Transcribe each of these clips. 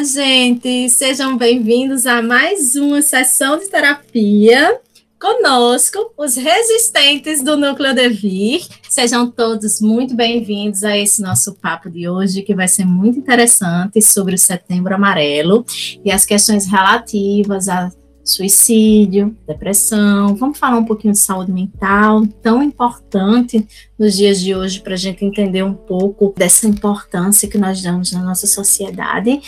Olá, gente! Sejam bem-vindos a mais uma sessão de terapia. Conosco, os resistentes do Núcleo Devir. Sejam todos muito bem-vindos a esse nosso papo de hoje, que vai ser muito interessante sobre o Setembro Amarelo e as questões relativas a suicídio, depressão. Vamos falar um pouquinho de saúde mental, tão importante nos dias de hoje para a gente entender um pouco dessa importância que nós damos na nossa sociedade.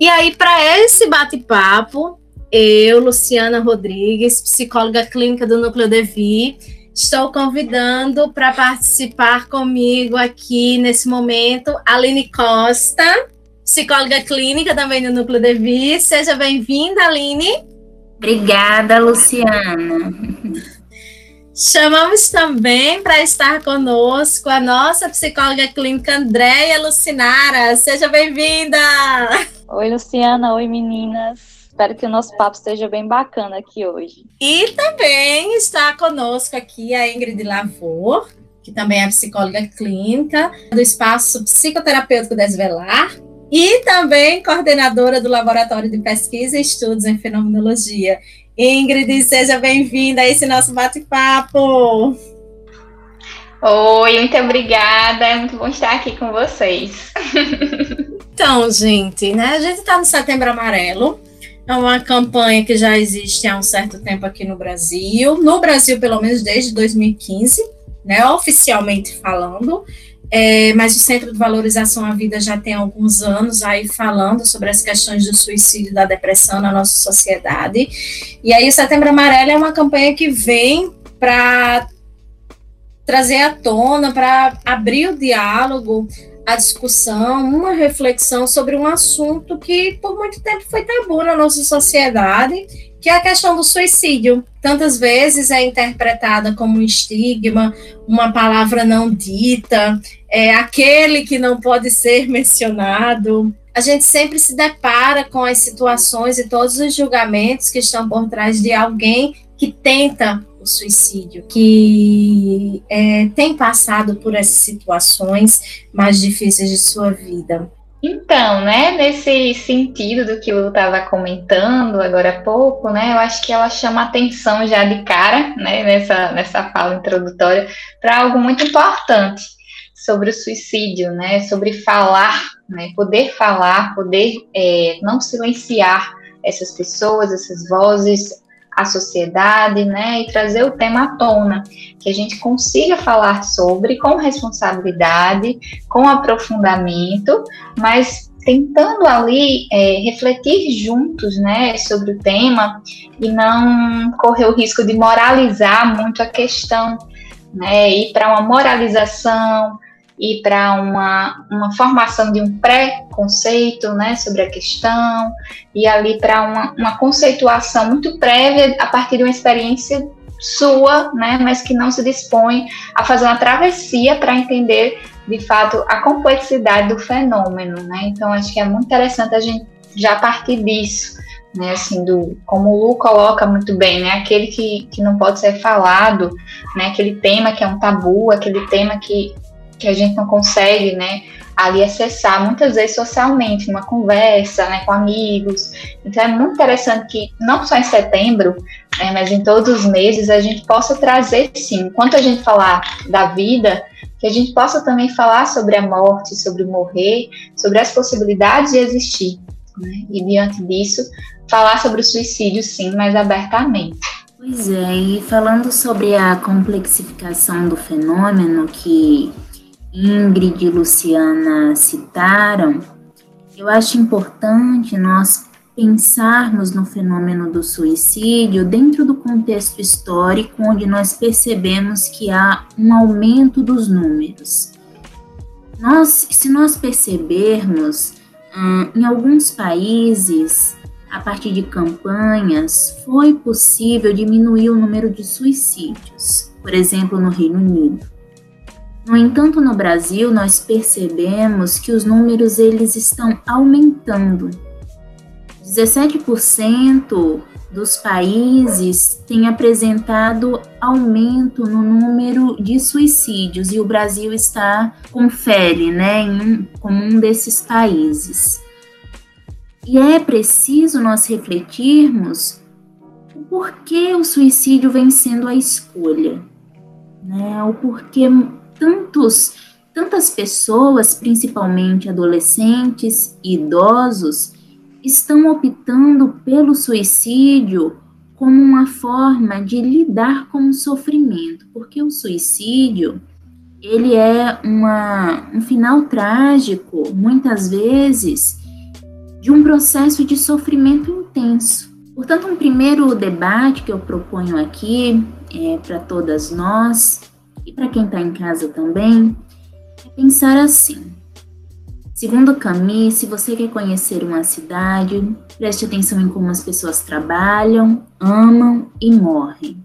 E aí, para esse bate-papo, eu, Luciana Rodrigues, psicóloga clínica do Núcleo Devi, estou convidando para participar comigo aqui nesse momento Aline Costa, psicóloga clínica também do Núcleo Devi. Seja bem-vinda, Aline. Obrigada, Luciana. Chamamos também para estar conosco a nossa psicóloga clínica Andréia Lucinara. Seja bem-vinda! Oi, Luciana. Oi, meninas. Espero que o nosso papo esteja bem bacana aqui hoje. E também está conosco aqui a Ingrid Lavor, que também é psicóloga clínica do Espaço Psicoterapêutico Desvelar e também coordenadora do Laboratório de Pesquisa e Estudos em Fenomenologia. Ingrid, seja bem-vinda a esse nosso bate-papo. Oi, muito obrigada. É muito bom estar aqui com vocês. Então, gente, né? A gente está no Setembro Amarelo. É uma campanha que já existe há um certo tempo aqui no Brasil. No Brasil, pelo menos desde 2015, né? Oficialmente falando. É, mas o Centro de Valorização à Vida já tem alguns anos aí falando sobre as questões do suicídio e da depressão na nossa sociedade. E aí o Setembro Amarelo é uma campanha que vem para trazer à tona, para abrir o diálogo, a discussão, uma reflexão sobre um assunto que por muito tempo foi tabu na nossa sociedade que é a questão do suicídio. Tantas vezes é interpretada como um estigma, uma palavra não dita, é aquele que não pode ser mencionado. A gente sempre se depara com as situações e todos os julgamentos que estão por trás de alguém que tenta o suicídio, que é, tem passado por essas situações mais difíceis de sua vida. Então, né, nesse sentido do que eu estava comentando agora há pouco, né, eu acho que ela chama atenção já de cara, né, nessa, nessa fala introdutória, para algo muito importante sobre o suicídio, né, sobre falar, né, poder falar, poder é, não silenciar essas pessoas, essas vozes, a sociedade, né, e trazer o tema à tona, que a gente consiga falar sobre com responsabilidade, com aprofundamento, mas tentando ali é, refletir juntos, né, sobre o tema e não correr o risco de moralizar muito a questão, né, ir para uma moralização, ir para uma, uma formação de um pré-conceito né, sobre a questão, e ali para uma, uma conceituação muito prévia a partir de uma experiência sua, né, mas que não se dispõe a fazer uma travessia para entender de fato a complexidade do fenômeno, né? Então acho que é muito interessante a gente já partir disso, né? Assim, do como o Lu coloca muito bem, né? Aquele que, que não pode ser falado, né? Aquele tema que é um tabu, aquele tema que que a gente não consegue, né, ali acessar muitas vezes socialmente, numa conversa, né, com amigos. Então é muito interessante que não só em setembro, né, mas em todos os meses a gente possa trazer, sim, enquanto a gente falar da vida, que a gente possa também falar sobre a morte, sobre morrer, sobre as possibilidades de existir. Né, e diante disso, falar sobre o suicídio, sim, mais abertamente. Pois é, e falando sobre a complexificação do fenômeno que Ingrid e Luciana citaram, eu acho importante nós pensarmos no fenômeno do suicídio dentro do contexto histórico onde nós percebemos que há um aumento dos números. Nós, se nós percebermos, hum, em alguns países, a partir de campanhas, foi possível diminuir o número de suicídios, por exemplo, no Reino Unido. No entanto, no Brasil, nós percebemos que os números eles estão aumentando. 17% dos países têm apresentado aumento no número de suicídios e o Brasil está confere, né, em, como um desses países. E é preciso nós refletirmos o porquê o suicídio vem sendo a escolha, né? O porquê tantos, tantas pessoas, principalmente adolescentes e idosos, estão optando pelo suicídio como uma forma de lidar com o sofrimento, porque o suicídio ele é uma, um final trágico, muitas vezes, de um processo de sofrimento intenso. Portanto, um primeiro debate que eu proponho aqui é, para todas nós e para quem está em casa também é pensar assim: Segundo Camille, se você quer conhecer uma cidade, preste atenção em como as pessoas trabalham, amam e morrem.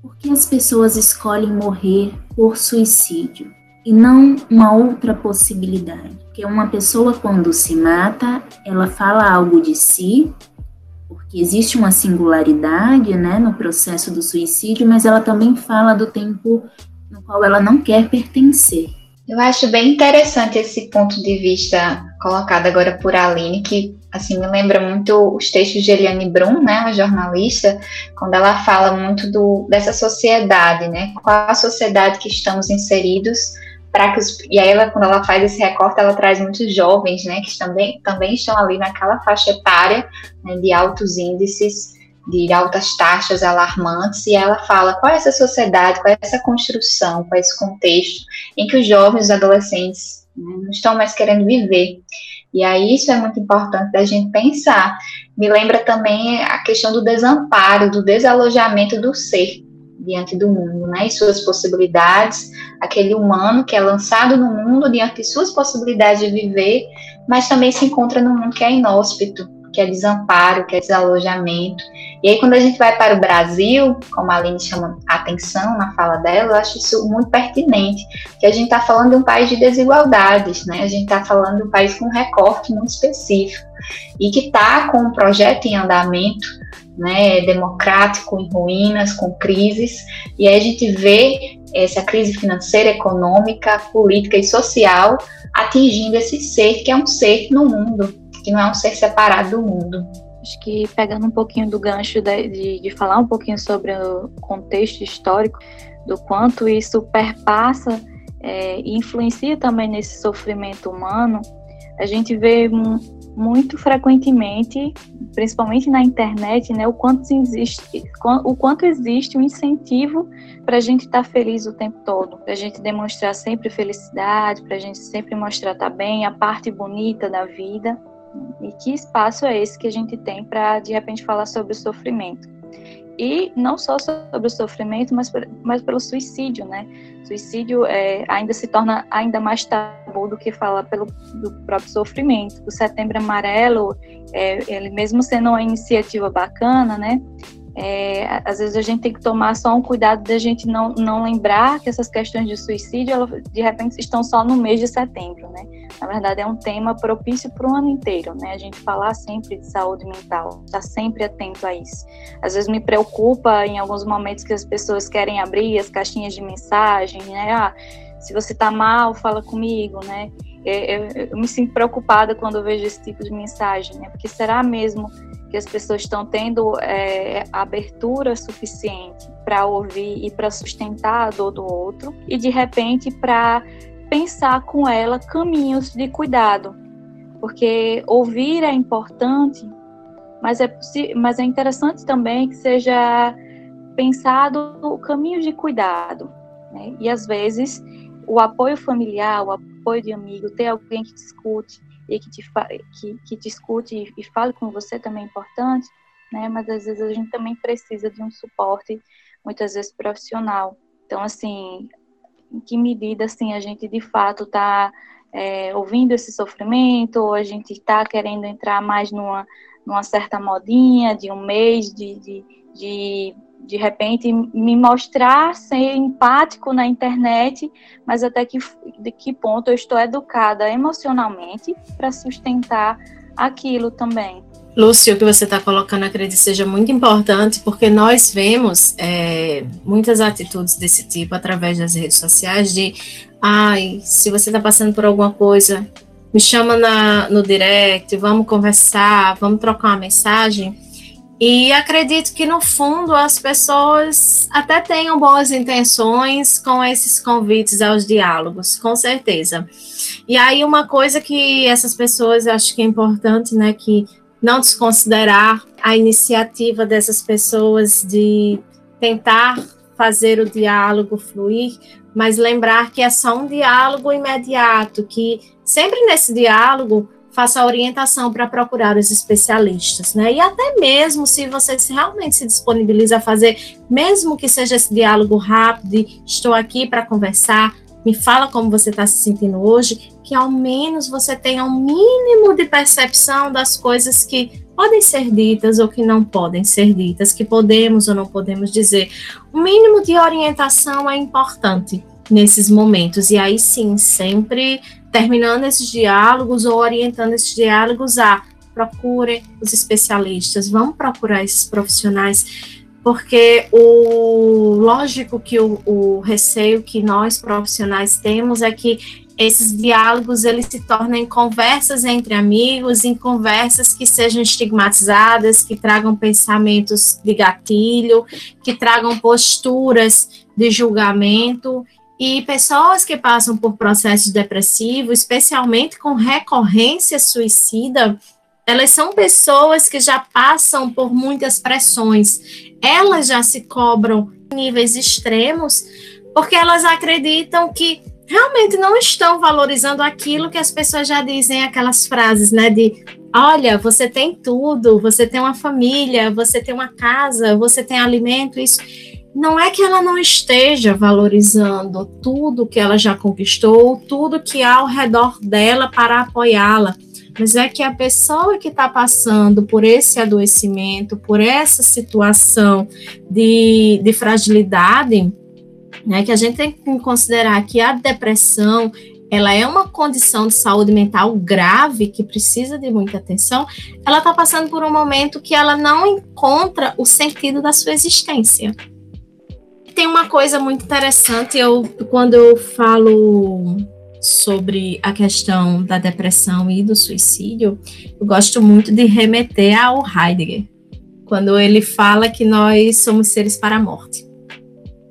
Por que as pessoas escolhem morrer por suicídio e não uma outra possibilidade? Porque uma pessoa, quando se mata, ela fala algo de si, existe uma singularidade né, no processo do suicídio, mas ela também fala do tempo no qual ela não quer pertencer. Eu acho bem interessante esse ponto de vista colocado agora por Aline, que assim me lembra muito os textos de Eliane Brum, né, uma jornalista, quando ela fala muito do, dessa sociedade, né, qual a sociedade que estamos inseridos para que os, e aí ela quando ela faz esse recorte ela traz muitos jovens, né, que também também estão ali naquela faixa etária né, de altos índices de altas taxas alarmantes, e ela fala qual é essa sociedade, qual é essa construção, qual é esse contexto em que os jovens, os adolescentes né, não estão mais querendo viver. E aí isso é muito importante da gente pensar. Me lembra também a questão do desamparo, do desalojamento do ser diante do mundo, né, e suas possibilidades, aquele humano que é lançado no mundo diante de suas possibilidades de viver, mas também se encontra no mundo que é inóspito, que é desamparo, que é desalojamento. E aí, quando a gente vai para o Brasil, como a Aline chama a atenção na fala dela, eu acho isso muito pertinente, que a gente está falando de um país de desigualdades, né? A gente está falando de um país com um recorte muito específico e que está com um projeto em andamento, né, democrático em ruínas, com crises, e aí a gente vê essa crise financeira, econômica, política e social atingindo esse ser que é um ser no mundo, que não é um ser separado do mundo. Acho que pegando um pouquinho do gancho de, de, de falar um pouquinho sobre o contexto histórico, do quanto isso perpassa é, e influencia também nesse sofrimento humano, a gente vê muito frequentemente, principalmente na internet, né, o quanto existe, o quanto existe um incentivo para a gente estar tá feliz o tempo todo, para a gente demonstrar sempre felicidade, para a gente sempre mostrar tá bem, a parte bonita da vida. E que espaço é esse que a gente tem para, de repente, falar sobre o sofrimento? E não só sobre o sofrimento, mas, mas pelo suicídio, né? Suicídio é, ainda se torna ainda mais tabu do que falar pelo do próprio sofrimento. O Setembro Amarelo, é, ele mesmo sendo uma iniciativa bacana, né? É, às vezes a gente tem que tomar só um cuidado de a gente não, não lembrar que essas questões de suicídio, de repente, estão só no mês de setembro, né? Na verdade, é um tema propício para o ano inteiro, né? A gente falar sempre de saúde mental, estar tá sempre atento a isso. Às vezes me preocupa em alguns momentos que as pessoas querem abrir as caixinhas de mensagem, né? Ah, se você está mal, fala comigo, né? Eu, eu, eu me sinto preocupada quando eu vejo esse tipo de mensagem, né? Porque será mesmo que as pessoas estão tendo é, abertura suficiente para ouvir e para sustentar a dor do outro e de repente para pensar com ela caminhos de cuidado, porque ouvir é importante, mas é mas é interessante também que seja pensado o caminho de cuidado, né? e às vezes o apoio familiar, o apoio de amigo, ter alguém que discute e que te, que, que te escute e fale com você também é importante, né? Mas às vezes a gente também precisa de um suporte, muitas vezes profissional. Então, assim, em que medida, assim, a gente de fato está é, ouvindo esse sofrimento, ou a gente está querendo entrar mais numa, numa certa modinha de um mês de, de, de de repente me mostrar ser empático na internet, mas até que de que ponto eu estou educada emocionalmente para sustentar aquilo também. Lúcio, o que você está colocando, acredito seja muito importante, porque nós vemos é, muitas atitudes desse tipo através das redes sociais de, ai, se você está passando por alguma coisa, me chama na, no direct, vamos conversar, vamos trocar uma mensagem. E acredito que, no fundo, as pessoas até tenham boas intenções com esses convites aos diálogos, com certeza. E aí, uma coisa que essas pessoas acho que é importante, né, que não desconsiderar a iniciativa dessas pessoas de tentar fazer o diálogo fluir, mas lembrar que é só um diálogo imediato, que sempre nesse diálogo faça a orientação para procurar os especialistas, né? E até mesmo se você realmente se disponibiliza a fazer, mesmo que seja esse diálogo rápido, estou aqui para conversar, me fala como você está se sentindo hoje, que ao menos você tenha um mínimo de percepção das coisas que podem ser ditas ou que não podem ser ditas, que podemos ou não podemos dizer. O mínimo de orientação é importante nesses momentos, e aí sim, sempre terminando esses diálogos ou orientando esses diálogos a procure os especialistas, vamos procurar esses profissionais, porque o lógico que o, o receio que nós profissionais temos é que esses diálogos eles se tornem conversas entre amigos, em conversas que sejam estigmatizadas, que tragam pensamentos de gatilho, que tragam posturas de julgamento e pessoas que passam por processos depressivos, especialmente com recorrência suicida, elas são pessoas que já passam por muitas pressões. Elas já se cobram em níveis extremos, porque elas acreditam que realmente não estão valorizando aquilo que as pessoas já dizem, aquelas frases, né, de olha, você tem tudo, você tem uma família, você tem uma casa, você tem alimento, isso. Não é que ela não esteja valorizando tudo que ela já conquistou, tudo que há ao redor dela para apoiá-la, mas é que a pessoa que está passando por esse adoecimento, por essa situação de, de fragilidade, né, que a gente tem que considerar que a depressão ela é uma condição de saúde mental grave que precisa de muita atenção, ela está passando por um momento que ela não encontra o sentido da sua existência tem uma coisa muito interessante, eu quando eu falo sobre a questão da depressão e do suicídio, eu gosto muito de remeter ao Heidegger, quando ele fala que nós somos seres para a morte.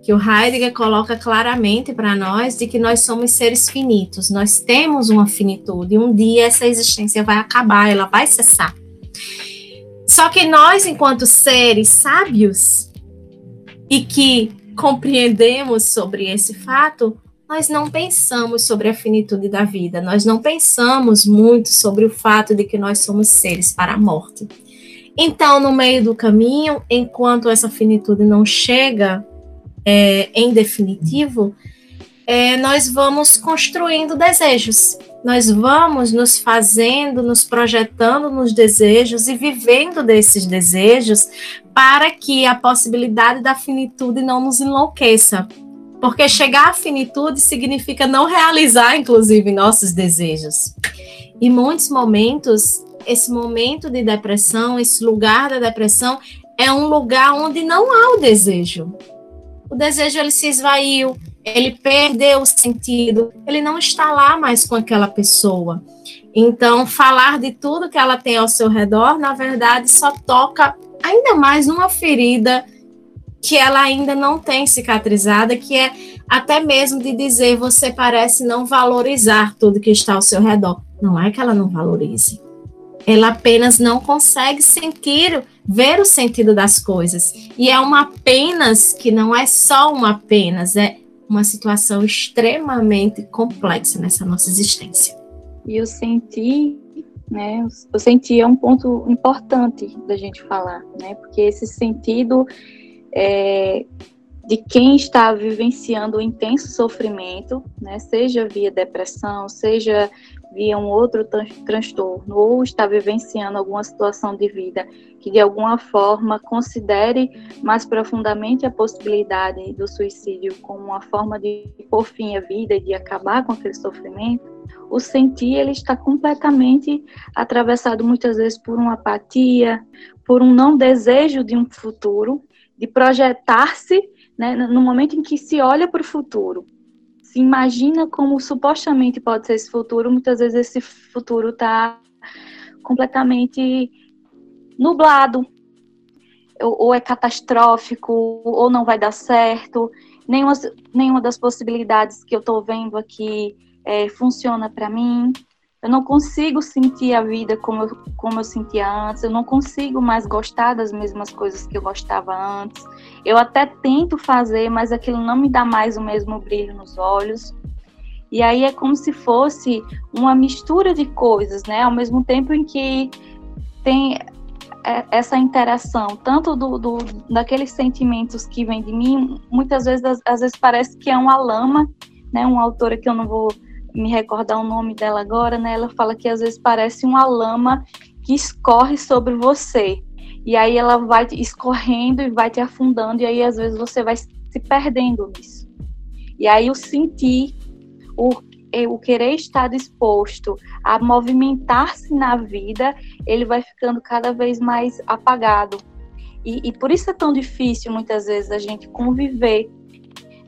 Que o Heidegger coloca claramente para nós de que nós somos seres finitos, nós temos uma finitude, e um dia essa existência vai acabar, ela vai cessar. Só que nós, enquanto seres sábios, e que compreendemos sobre esse fato, nós não pensamos sobre a finitude da vida, nós não pensamos muito sobre o fato de que nós somos seres para a morte. Então, no meio do caminho, enquanto essa finitude não chega é, em definitivo, é, nós vamos construindo desejos, nós vamos nos fazendo, nos projetando nos desejos e vivendo desses desejos para que a possibilidade da finitude não nos enlouqueça. Porque chegar à finitude significa não realizar, inclusive, nossos desejos. Em muitos momentos, esse momento de depressão, esse lugar da depressão, é um lugar onde não há o desejo. O desejo ele se esvaiu, ele perdeu o sentido, ele não está lá mais com aquela pessoa. Então, falar de tudo que ela tem ao seu redor, na verdade, só toca ainda mais numa ferida que ela ainda não tem cicatrizada, que é até mesmo de dizer você parece não valorizar tudo que está ao seu redor. Não é que ela não valorize. Ela apenas não consegue sentir, ver o sentido das coisas. E é uma apenas que não é só uma apenas, é uma situação extremamente complexa nessa nossa existência. E o sentir, né? O sentir é um ponto importante da gente falar, né? Porque esse sentido é, de quem está vivenciando o intenso sofrimento, né? Seja via depressão, seja via um outro transtorno ou está vivenciando alguma situação de vida que de alguma forma considere mais profundamente a possibilidade do suicídio como uma forma de pôr fim à vida e de acabar com aquele sofrimento, o sentir ele está completamente atravessado muitas vezes por uma apatia, por um não desejo de um futuro, de projetar-se né, no momento em que se olha para o futuro se imagina como supostamente pode ser esse futuro, muitas vezes esse futuro está completamente nublado, ou, é catastrófico, ou não vai dar certo. Nenhuma, nenhuma das possibilidades que eu estou vendo aqui é, funciona para mim. Eu não consigo sentir a vida como eu, como eu sentia antes, eu não consigo mais gostar das mesmas coisas que eu gostava antes. Eu até tento fazer, mas aquilo não me dá mais o mesmo brilho nos olhos. E aí é como se fosse uma mistura de coisas, né? Ao mesmo tempo em que tem é, essa interação, tanto do, do, daqueles sentimentos que vêm de mim, muitas vezes, às, às vezes parece que é uma lama, né? Uma autora que eu não vou me recordar o nome dela agora, né? Ela fala que às vezes parece uma lama que escorre sobre você. E aí ela vai escorrendo e vai te afundando, e aí às vezes você vai se perdendo nisso. E aí o sentir, o, o querer estar disposto a movimentar-se na vida, ele vai ficando cada vez mais apagado. E, e por isso é tão difícil muitas vezes a gente conviver,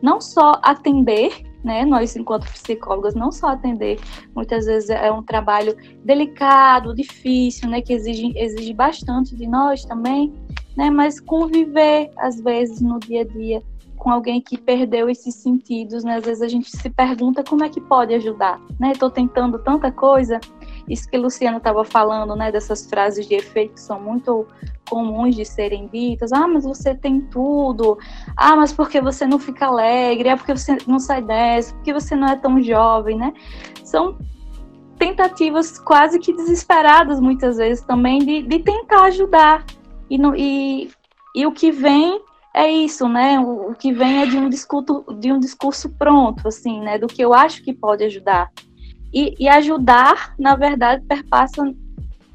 não só atender né? Nós, enquanto psicólogas, não só atender, muitas vezes é um trabalho delicado, difícil, né? Que exige, exige bastante de nós também, né? Mas conviver, às vezes, no dia a dia com alguém que perdeu esses sentidos, né? Às vezes a gente se pergunta como é que pode ajudar, né? Estou tentando tanta coisa, isso que Luciano estava falando, né? Dessas frases de efeito que são muito comuns de serem ditas. Ah, mas você tem tudo. Ah, mas porque você não fica alegre? Ah, porque você não sai dessa? Porque você não é tão jovem, né? São tentativas quase que desesperadas muitas vezes também de, de tentar ajudar e, no, e, e o que vem é isso, né? O, o, que vem é de um discurso de um discurso pronto, assim, né? Do que eu acho que pode ajudar. E, e ajudar, na verdade, perpassa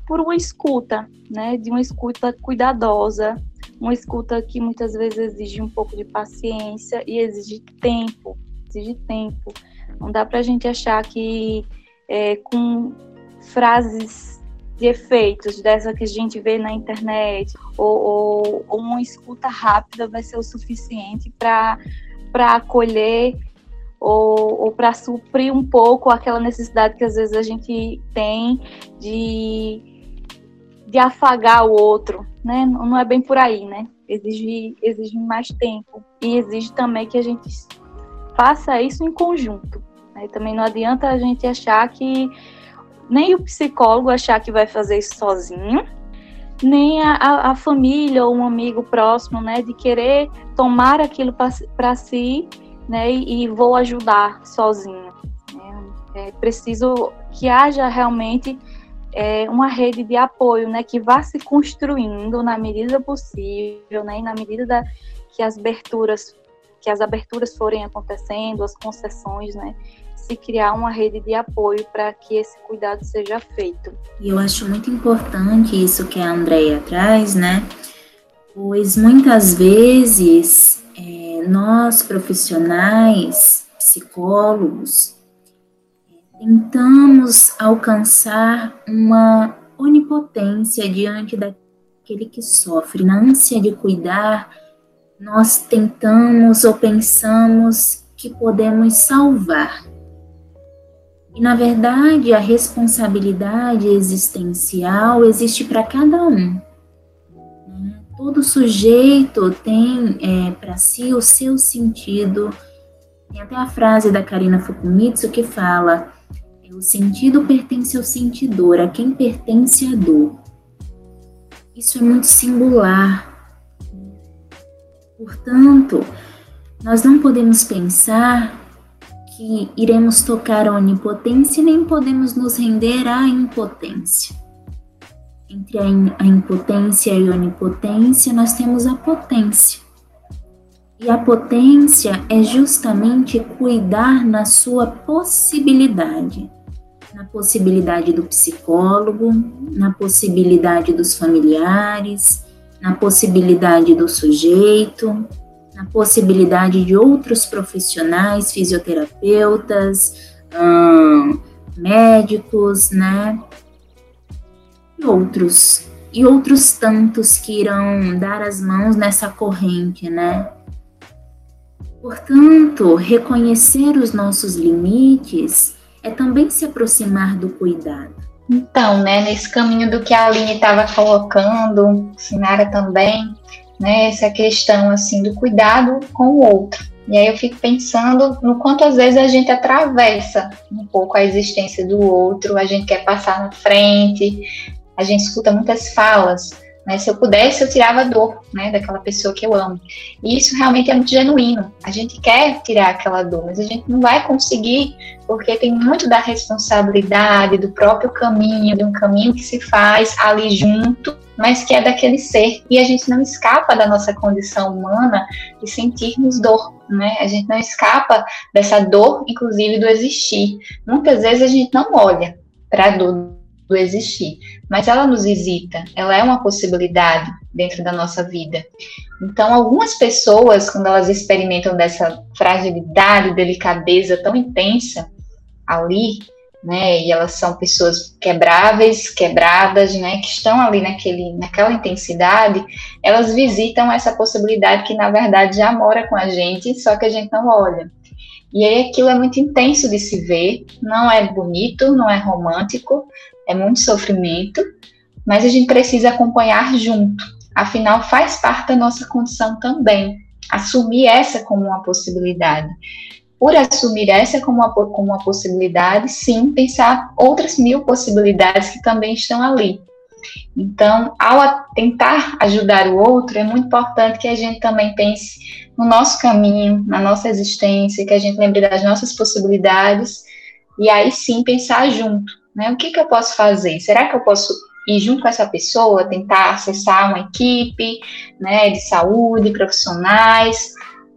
por uma escuta, né? De uma escuta cuidadosa, uma escuta que muitas vezes exige um pouco de paciência e exige tempo, exige tempo. Não dá para a gente achar que é, com frases de efeitos dessa que a gente vê na internet ou, ou, ou uma escuta rápida vai ser o suficiente para acolher ou, ou para suprir um pouco aquela necessidade que às vezes a gente tem de, de afagar o outro, né? Não é bem por aí, né? Exige, exige mais tempo e exige também que a gente faça isso em conjunto. Né? Também não adianta a gente achar que nem o psicólogo achar que vai fazer isso sozinho, nem a, a família ou um amigo próximo, né, de querer tomar aquilo para si, né, e, vou ajudar sozinho. Né? É preciso que haja realmente é, uma rede de apoio, né, que vá se construindo na medida possível, né, e na medida da, que as aberturas que as aberturas forem acontecendo, as concessões, né, se criar uma rede de apoio para que esse cuidado seja feito. E eu acho muito importante isso que a Andrea traz, né? Pois muitas vezes é, nós profissionais, psicólogos, tentamos alcançar uma onipotência diante daquele que sofre. Na ânsia de cuidar, nós tentamos ou pensamos que podemos salvar. E na verdade, a responsabilidade existencial existe para cada um. Todo sujeito tem é, para si o seu sentido. Tem até a frase da Karina Fukumitsu que fala: o sentido pertence ao sentidor, a quem pertence a dor. Isso é muito singular. Portanto, nós não podemos pensar que iremos tocar a onipotência nem podemos nos render à impotência. Entre a, impotência e a onipotência, nós temos a potência. E a potência é justamente cuidar na sua possibilidade, na possibilidade do psicólogo, na possibilidade dos familiares, na possibilidade do sujeito, a possibilidade de outros profissionais, fisioterapeutas, hum, médicos, né? Outros, e outros tantos que irão dar as mãos nessa corrente, né? Portanto, reconhecer os nossos limites é também se aproximar do cuidado. Então, né, nesse caminho do que a Aline estava colocando, Sinara também, né, essa questão assim do cuidado com o outro. E aí eu fico pensando no quanto às vezes a gente atravessa um pouco a existência do outro, a gente quer passar na frente, a gente escuta muitas falas, né? Se eu pudesse, eu tirava a dor, né, daquela pessoa que eu amo. E isso realmente é muito genuíno. A gente quer tirar aquela dor, mas a gente não vai conseguir, porque tem muito da responsabilidade do próprio caminho, de um caminho que se faz ali junto, mas que é daquele ser. E a gente não escapa da nossa condição humana de sentirmos dor, né? A gente não escapa dessa dor, inclusive do existir. Muitas vezes a gente não olha para a dor do existir, mas ela nos visita, ela é uma possibilidade dentro da nossa vida. Então, algumas pessoas, quando elas experimentam dessa fragilidade, delicadeza tão intensa ali, né, e elas são pessoas quebráveis, quebradas, né, que estão ali naquele, naquela intensidade, elas visitam essa possibilidade que na verdade já mora com a gente, só que a gente não olha. E aí aquilo é muito intenso de se ver, não é bonito, não é romântico, é muito sofrimento, mas a gente precisa acompanhar junto. Afinal, faz parte da nossa condição também. Assumir essa como uma possibilidade. Por assumir essa como uma, como uma possibilidade, sim, pensar outras mil possibilidades que também estão ali. Então, ao tentar ajudar o outro, é muito importante que a gente também pense no nosso caminho, na nossa existência, que a gente lembre das nossas possibilidades e aí sim pensar junto. Né? O que, que eu posso fazer? Será que eu posso ir junto com essa pessoa, tentar acessar uma equipe né, de saúde, profissionais,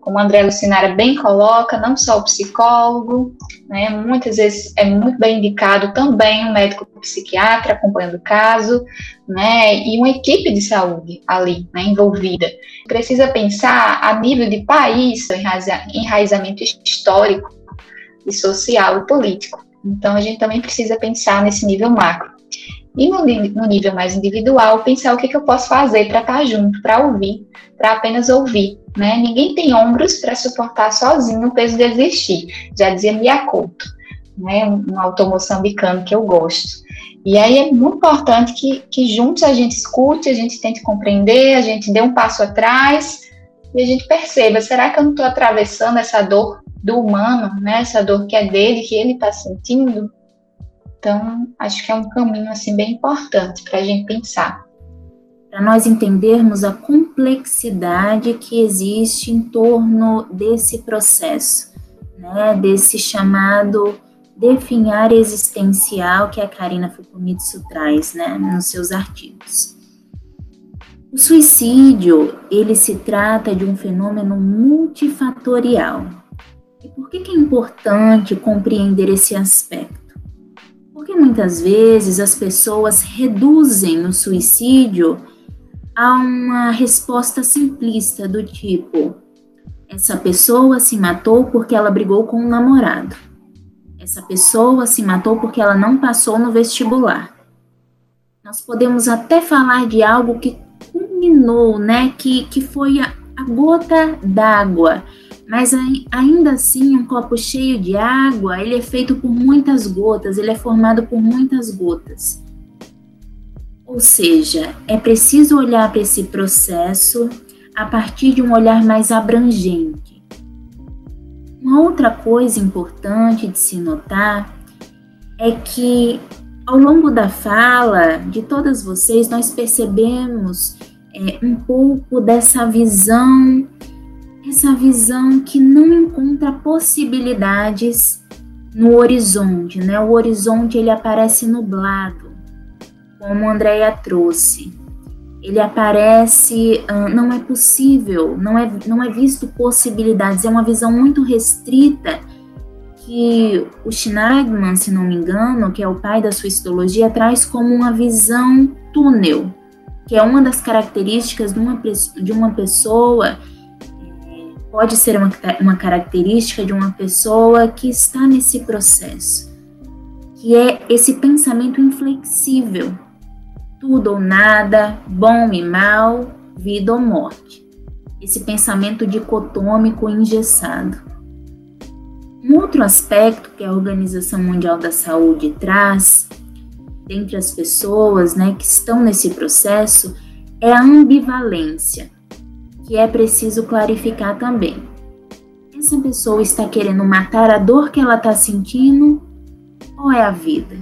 como a André Lucinara bem coloca, não só o psicólogo, né, muitas vezes é muito bem indicado também um médico psiquiatra acompanhando o caso, né, e uma equipe de saúde ali, né, envolvida. Precisa pensar a nível de país, enraizamento histórico e social e político. Então, a gente também precisa pensar nesse nível macro. E no, no nível mais individual, pensar o que, que eu posso fazer para estar tá junto, para ouvir, para apenas ouvir. Né? Ninguém tem ombros para suportar sozinho o peso de existir, já dizia Miyakoto, né? um autor moçambicano que eu gosto. E aí é muito importante que, que juntos a gente escute, a gente tente compreender, a gente dê um passo atrás e a gente perceba, será que eu não estou atravessando essa dor do humano, né? Essa dor que é dele, que ele está sentindo. Então, acho que é um caminho assim bem importante para a gente pensar. Para nós entendermos a complexidade que existe em torno desse processo, né? Desse chamado definhar existencial que a Karina Fukumitsu traz, né? Nos seus artigos. O suicídio, ele se trata de um fenômeno multifatorial, e por que, que é importante compreender esse aspecto? Porque muitas vezes as pessoas reduzem o suicídio a uma resposta simplista do tipo: essa pessoa se matou porque ela brigou com um namorado. Essa pessoa se matou porque ela não passou no vestibular. Nós podemos até falar de algo que culminou, né? Que, que foi a, a gota d'água mas ainda assim, um copo cheio de água, ele é feito por muitas gotas, ele é formado por muitas gotas. Ou seja, é preciso olhar para esse processo a partir de um olhar mais abrangente. Uma outra coisa importante de se notar é que ao longo da fala de todas vocês, nós percebemos é, um pouco dessa visão essa visão que não encontra possibilidades no horizonte, né? O horizonte ele aparece nublado, como a Andrea trouxe. Ele aparece, não é possível, não é, não é visto possibilidades, é uma visão muito restrita que o Schneidman, se não me engano, que é o pai da suicidologia, traz como uma visão túnel, que é uma das características de uma, de uma pessoa pode ser uma, uma característica de uma pessoa que está nesse processo, que é esse pensamento inflexível, tudo ou nada, bom e mal, vida ou morte. esse pensamento dicotômico engessado. Um outro aspecto que a Organização Mundial da Saúde traz dentre as pessoas né, que estão nesse processo é a ambivalência, que é preciso clarificar também. Essa pessoa está querendo matar a dor que ela está sentindo ou é a vida?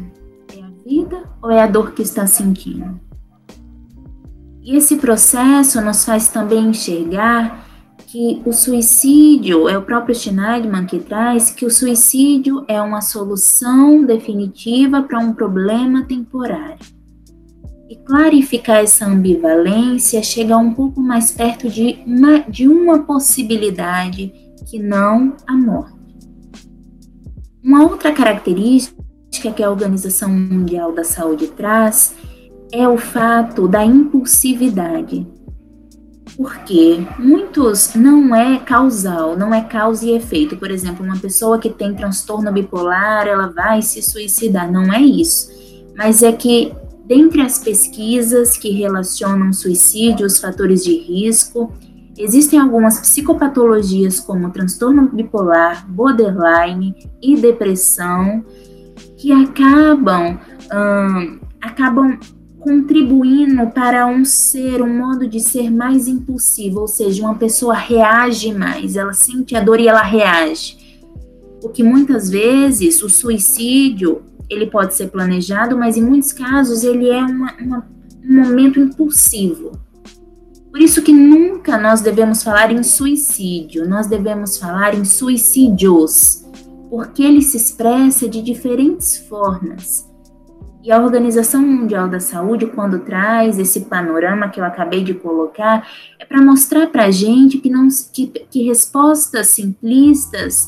É a vida ou é a dor que está sentindo? E esse processo nos faz também enxergar que o suicídio, é o próprio Schneiderman que traz, que o suicídio é uma solução definitiva para um problema temporário. E clarificar essa ambivalência chega um pouco mais perto de uma, de uma possibilidade que não a morte. Uma outra característica que a Organização Mundial da Saúde traz é o fato da impulsividade. Porque muitos não é causal, não é causa e efeito. Por exemplo, uma pessoa que tem transtorno bipolar, ela vai se suicidar. Não é isso. Mas é que, dentre as pesquisas que relacionam suicídio, os fatores de risco, existem algumas psicopatologias como transtorno bipolar, borderline e depressão que acabam, hum, acabam contribuindo para um ser, um modo de ser mais impulsivo, ou seja, uma pessoa reage mais, ela sente a dor e ela reage. Porque muitas vezes o suicídio ele pode ser planejado, mas em muitos casos ele é uma, uma, um momento impulsivo. Por isso que nunca nós devemos falar em suicídio, nós devemos falar em suicídios, porque ele se expressa de diferentes formas. E a Organização Mundial da Saúde, quando traz esse panorama que eu acabei de colocar, é para mostrar para a gente que, não, que, que respostas simplistas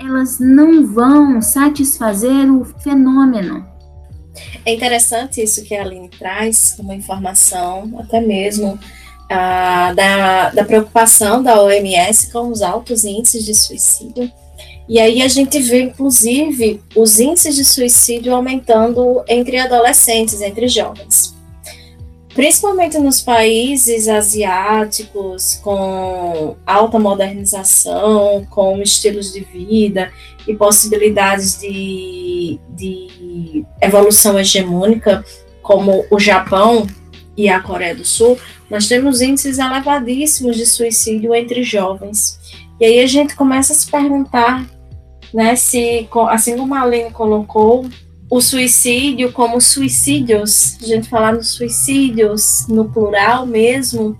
elas não vão satisfazer o fenômeno. É interessante isso que a Aline traz, uma informação, até mesmo da, da preocupação da OMS com os altos índices de suicídio e aí a gente vê, inclusive, os índices de suicídio aumentando entre adolescentes, entre jovens. Principalmente nos países asiáticos, com alta modernização, com estilos de vida e possibilidades de, de evolução hegemônica, como o Japão e a Coreia do Sul, nós temos índices elevadíssimos de suicídio entre jovens. E aí a gente começa a se perguntar né? Se, assim como a Aline colocou, o suicídio como suicídios, a gente falar nos suicídios no plural mesmo,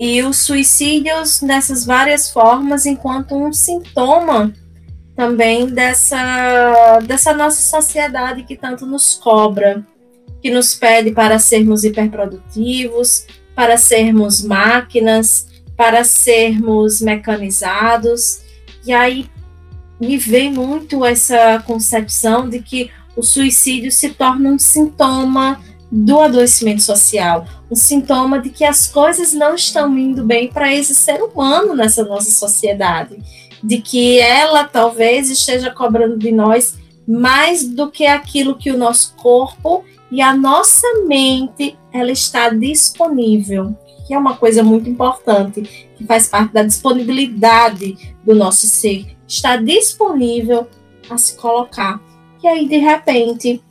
e os suicídios nessas várias formas enquanto um sintoma também dessa, dessa nossa sociedade que tanto nos cobra, que nos pede para sermos hiperprodutivos, para sermos máquinas, para sermos mecanizados. E aí me vem muito essa concepção de que o suicídio se torna um sintoma do adoecimento social, um sintoma de que as coisas não estão indo bem para esse ser humano nessa nossa sociedade, de que ela talvez esteja cobrando de nós mais do que aquilo que o nosso corpo e a nossa mente ela está disponível, que é uma coisa muito importante, que faz parte da disponibilidade do nosso ser está disponível a se colocar. E aí, de repente,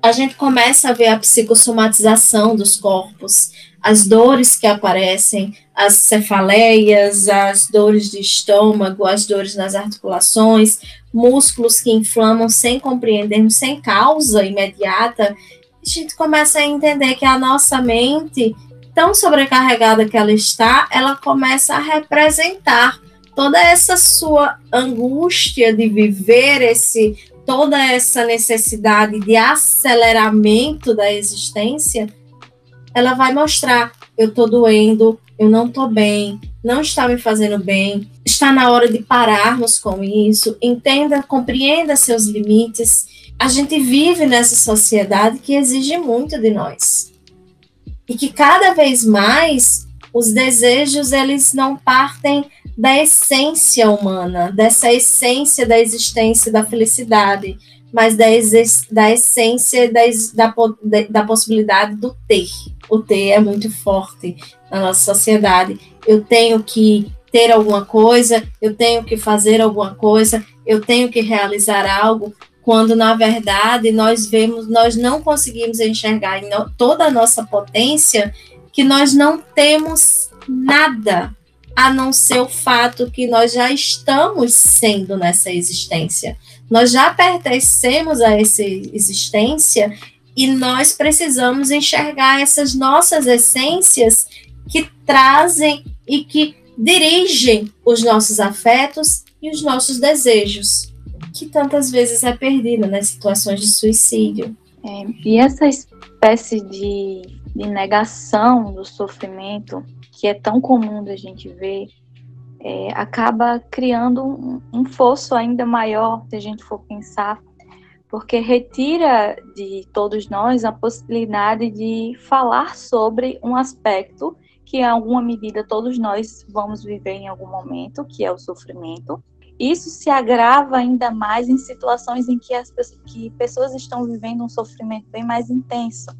a gente começa a ver a psicossomatização dos corpos, as dores que aparecem, as cefaleias, as dores de estômago, as dores nas articulações, músculos que inflamam sem compreendermos, sem causa imediata. A gente começa a entender que a nossa mente, tão sobrecarregada que ela está, ela começa a representar toda essa sua angústia de viver esse toda essa necessidade de aceleramento da existência, ela vai mostrar eu tô doendo, eu não tô bem, não está me fazendo bem, está na hora de pararmos com isso, entenda, compreenda seus limites. A gente vive nessa sociedade que exige muito de nós. E que cada vez mais os desejos eles não partem da essência humana, dessa essência da existência da felicidade, mas da, da essência da, da, da possibilidade do ter. o ter é muito forte na nossa sociedade. Eu tenho que ter alguma coisa, eu tenho que fazer alguma coisa, eu tenho que realizar algo, quando na verdade nós vemos, nós não conseguimos enxergar toda a nossa potência que nós não temos nada a não ser o fato que nós já estamos sendo nessa existência. Nós já pertencemos a essa existência e nós precisamos enxergar essas nossas essências que trazem e que dirigem os nossos afetos e os nossos desejos, que tantas vezes é perdido nas situações de suicídio. É, e essa espécie de, de negação do sofrimento, que é tão comum da gente ver, é, acaba criando um, um fosso ainda maior, se a gente for pensar, porque retira de todos nós a possibilidade de falar sobre um aspecto que em alguma medida todos nós vamos viver em algum momento, que é o sofrimento. Isso se agrava ainda mais em situações em que as que pessoas estão vivendo um sofrimento bem mais intenso.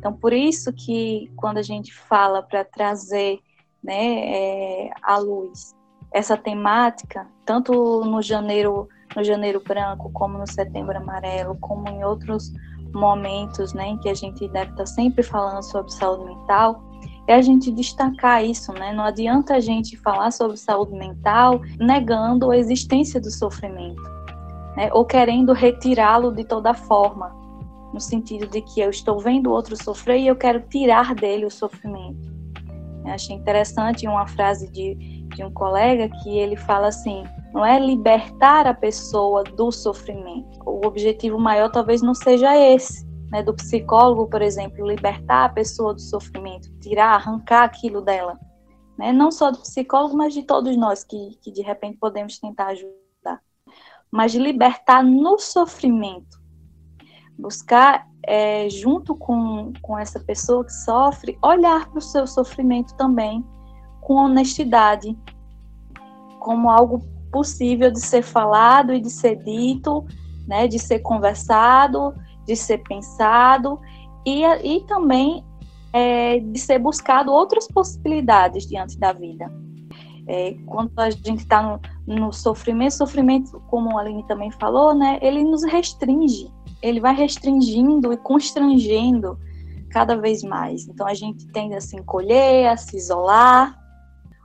Então, por isso que quando a gente fala para trazer né, é, à luz essa temática, tanto no janeiro, no janeiro branco, como no setembro amarelo, como em outros momentos né, em que a gente deve estar sempre falando sobre saúde mental, é a gente destacar isso, né? Não adianta a gente falar sobre saúde mental negando a existência do sofrimento, né? Ou querendo retirá-lo de toda forma, no sentido de que eu estou vendo o outro sofrer e eu quero tirar dele o sofrimento. Eu achei interessante uma frase de, de um colega que ele fala assim: não é libertar a pessoa do sofrimento. O objetivo maior talvez não seja esse, né, do psicólogo, por exemplo, libertar a pessoa do sofrimento, tirar, arrancar aquilo dela. Né? Não só do psicólogo, mas de todos nós que, que de repente podemos tentar ajudar. Mas libertar no sofrimento. Buscar, é, junto com, com essa pessoa que sofre, olhar para o seu sofrimento também com honestidade, como algo possível de ser falado e de ser dito, né, de ser conversado de ser pensado e, e também é, de ser buscado outras possibilidades diante da vida. É, quando a gente está no, no, sofrimento, sofrimento, como a Aline também falou, né, ele nos restringe, ele vai restringindo e constrangendo cada vez mais. Então a gente tende a se encolher, a se isolar,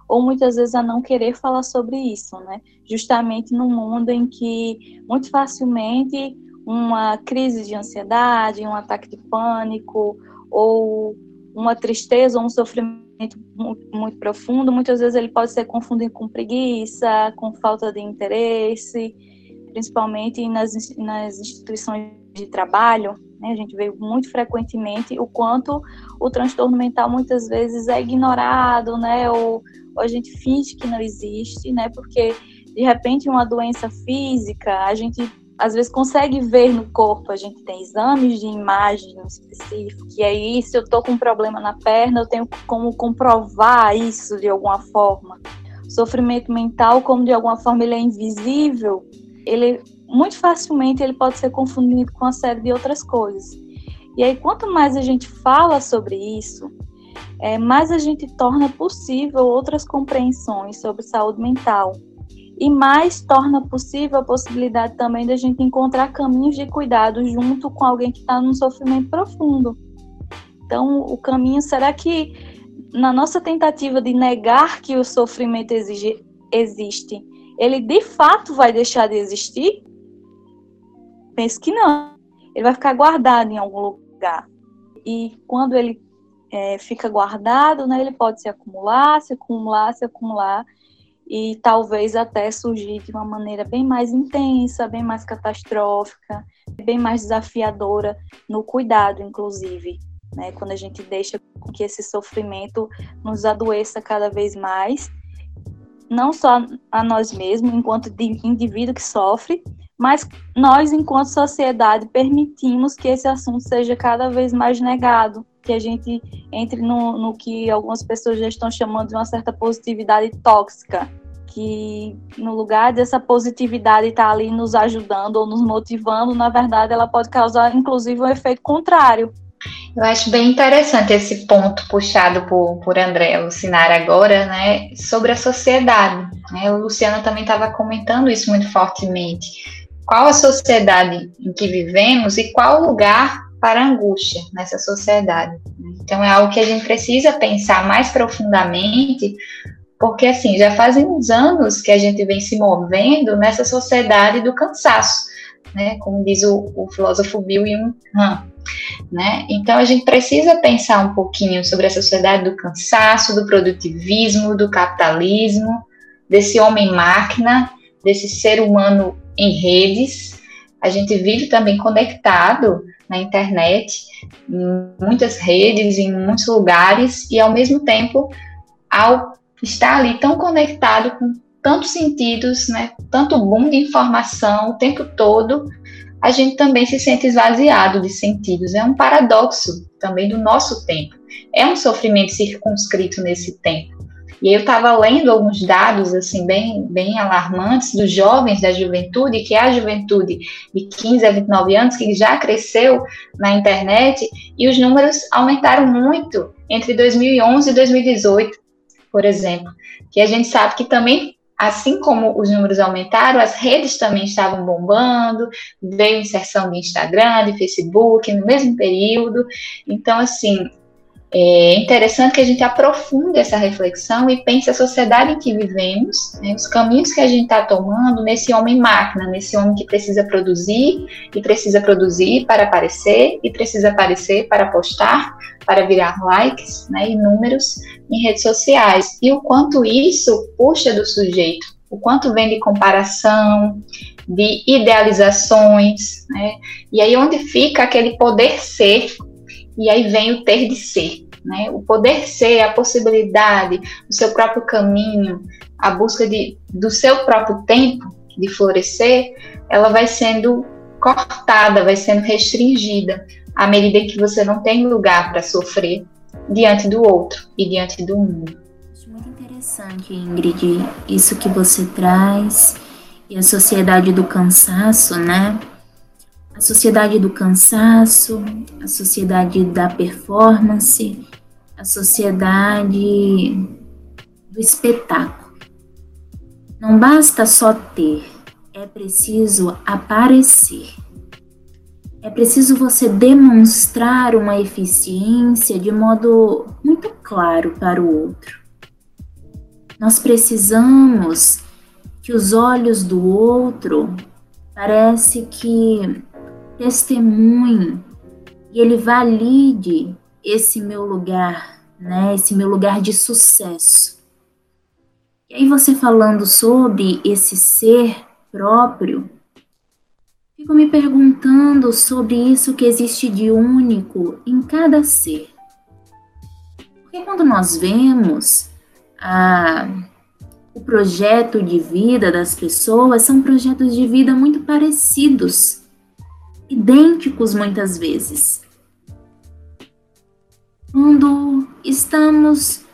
ou muitas vezes a não querer falar sobre isso, né? Justamente num mundo em que muito facilmente uma crise de ansiedade, um ataque de pânico, ou uma tristeza ou um sofrimento muito, muito, profundo, muitas vezes ele pode ser confundido com preguiça, com falta de interesse, principalmente nas, nas instituições de trabalho. Né? A gente vê muito frequentemente o quanto o transtorno mental muitas vezes é ignorado, né? ou, ou a gente finge que não existe, né? porque de repente uma doença física, a gente às vezes consegue ver no corpo, a gente tem exames de imagem específico, e aí se eu tô com um problema na perna, eu tenho como comprovar isso de alguma forma. Sofrimento mental, como de alguma forma ele é invisível, ele muito facilmente ele pode ser confundido com uma série de outras coisas. E aí quanto mais a gente fala sobre isso, é, mais a gente torna possível outras compreensões sobre saúde mental e mais torna possível a possibilidade também da gente encontrar caminhos de cuidado junto com alguém que está num sofrimento profundo. Então, o caminho será que na nossa tentativa de negar que o sofrimento exige, existe, ele de fato vai deixar de existir? Penso que não. Ele vai ficar guardado em algum lugar. E quando ele é, fica guardado, né, ele pode se acumular, se acumular, se acumular e talvez até surgir de uma maneira bem mais intensa, bem mais catastrófica, bem mais desafiadora no cuidado, inclusive, né? Quando a gente deixa que esse sofrimento nos adoeça cada vez mais, não só a nós mesmos, enquanto indivíduo que sofre, mas nós, enquanto sociedade, permitimos que esse assunto seja cada vez mais negado, que a gente entre no, no que algumas pessoas já estão chamando de uma certa positividade tóxica, que no lugar dessa positividade estar tá ali nos ajudando ou nos motivando, na verdade ela pode causar inclusive um efeito contrário. Eu acho bem interessante esse ponto puxado por, por André Lucinar agora, né, sobre a sociedade. Né? O Luciano também estava comentando isso muito fortemente. Qual a sociedade em que vivemos e qual o lugar para a angústia nessa sociedade? Então é algo que a gente precisa pensar mais profundamente, porque assim, já fazem uns anos que a gente vem se movendo nessa sociedade do cansaço, né? Como diz o, o filósofo Bill Jung Han né? Então a gente precisa pensar um pouquinho sobre a sociedade do cansaço, do produtivismo, do capitalismo, desse homem-máquina, desse ser humano em redes. A gente vive também conectado na internet, em muitas redes, em muitos lugares, e ao mesmo tempo, ao estar ali tão conectado com tantos sentidos, né, tanto boom de informação o tempo todo, a gente também se sente esvaziado de sentidos. É um paradoxo também do nosso tempo. É um sofrimento circunscrito nesse tempo. E eu estava lendo alguns dados assim bem, bem alarmantes dos jovens da juventude, que é a juventude de 15 a 29 anos, que já cresceu na internet, e os números aumentaram muito entre 2011 e 2018, por exemplo. Que a gente sabe que também assim como os números aumentaram, as redes também estavam bombando, veio inserção de Instagram, de Facebook no mesmo período. Então, assim, é interessante que a gente aprofunde essa reflexão e pense a sociedade em que vivemos, né, os caminhos que a gente está tomando nesse homem-máquina, nesse homem que precisa produzir e precisa produzir para aparecer e precisa aparecer para postar, para virar likes né, e números em redes sociais. E o quanto isso puxa do sujeito, o quanto vem de comparação, de idealizações, né? E aí onde fica aquele poder ser, e aí vem o ter de ser. Né? O poder ser, a possibilidade, o seu próprio caminho, a busca de, do seu próprio tempo de florescer, ela vai sendo cortada, vai sendo restringida à medida que você não tem lugar para sofrer diante do outro e diante do mundo. Acho muito interessante, Ingrid, isso que você traz e a sociedade do cansaço, né? A sociedade do cansaço, a sociedade da performance, a sociedade do espetáculo. Não basta só ter, é preciso aparecer. É preciso você demonstrar uma eficiência de modo muito claro para o outro. Nós precisamos que os olhos do outro parece que testemunhem e ele valide esse meu lugar, né? Esse meu lugar de sucesso. E aí você falando sobre esse ser próprio, fico me perguntando sobre isso que existe de único em cada ser. Porque quando nós vemos a, o projeto de vida das pessoas, são projetos de vida muito parecidos, idênticos muitas vezes quando estamos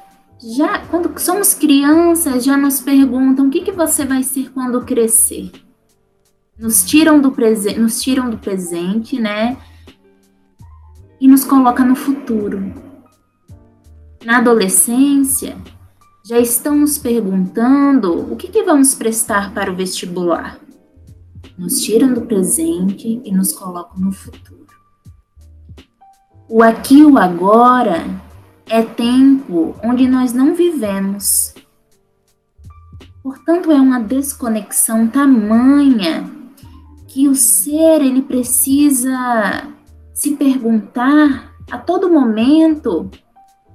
já quando somos crianças já nos perguntam o que, que você vai ser quando crescer. Nos tiram do presente nos tiram do presente né? E nos coloca no futuro. Na adolescência já estão nos perguntando o que, que vamos prestar para o vestibular. Nos tiram do presente e nos colocam no futuro o aqui o agora é tempo onde nós não vivemos. Portanto, é uma desconexão tamanha que o ser ele precisa se perguntar a todo momento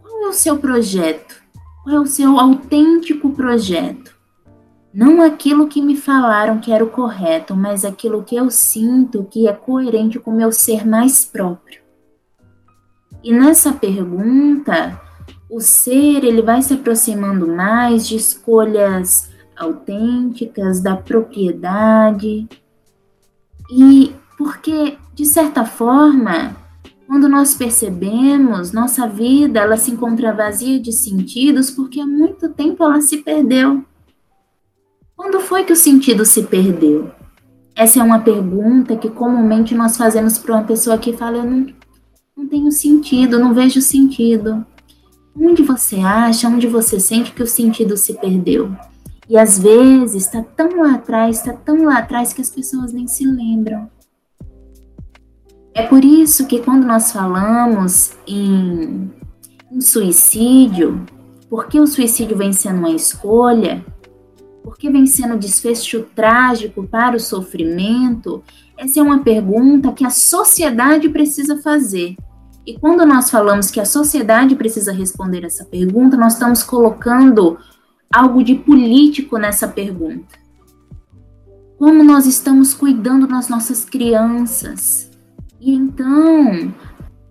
qual é o seu projeto, qual é o seu autêntico projeto. Não aquilo que me falaram que era o correto, mas aquilo que eu sinto que é coerente com o meu ser mais próprio. E nessa pergunta, o ser ele vai se aproximando mais de escolhas autênticas, da propriedade. E porque, de certa forma, quando nós percebemos, nossa vida ela se encontra vazia de sentidos porque há muito tempo ela se perdeu. Quando foi que o sentido se perdeu? Essa é uma pergunta que comumente nós fazemos para uma pessoa que fala: Eu não Não tenho sentido, não vejo sentido. Onde você acha, onde você sente que o sentido se perdeu? E às vezes está tão lá atrás, está tão lá atrás que as pessoas nem se lembram. É por isso que quando nós falamos em, em suicídio, porque o suicídio vem sendo uma escolha, porque vem sendo desfecho trágico para o sofrimento, essa é uma pergunta que a sociedade precisa fazer. E quando nós falamos que a sociedade precisa responder essa pergunta, nós estamos colocando algo de político nessa pergunta. Como nós estamos cuidando das nossas crianças? E então,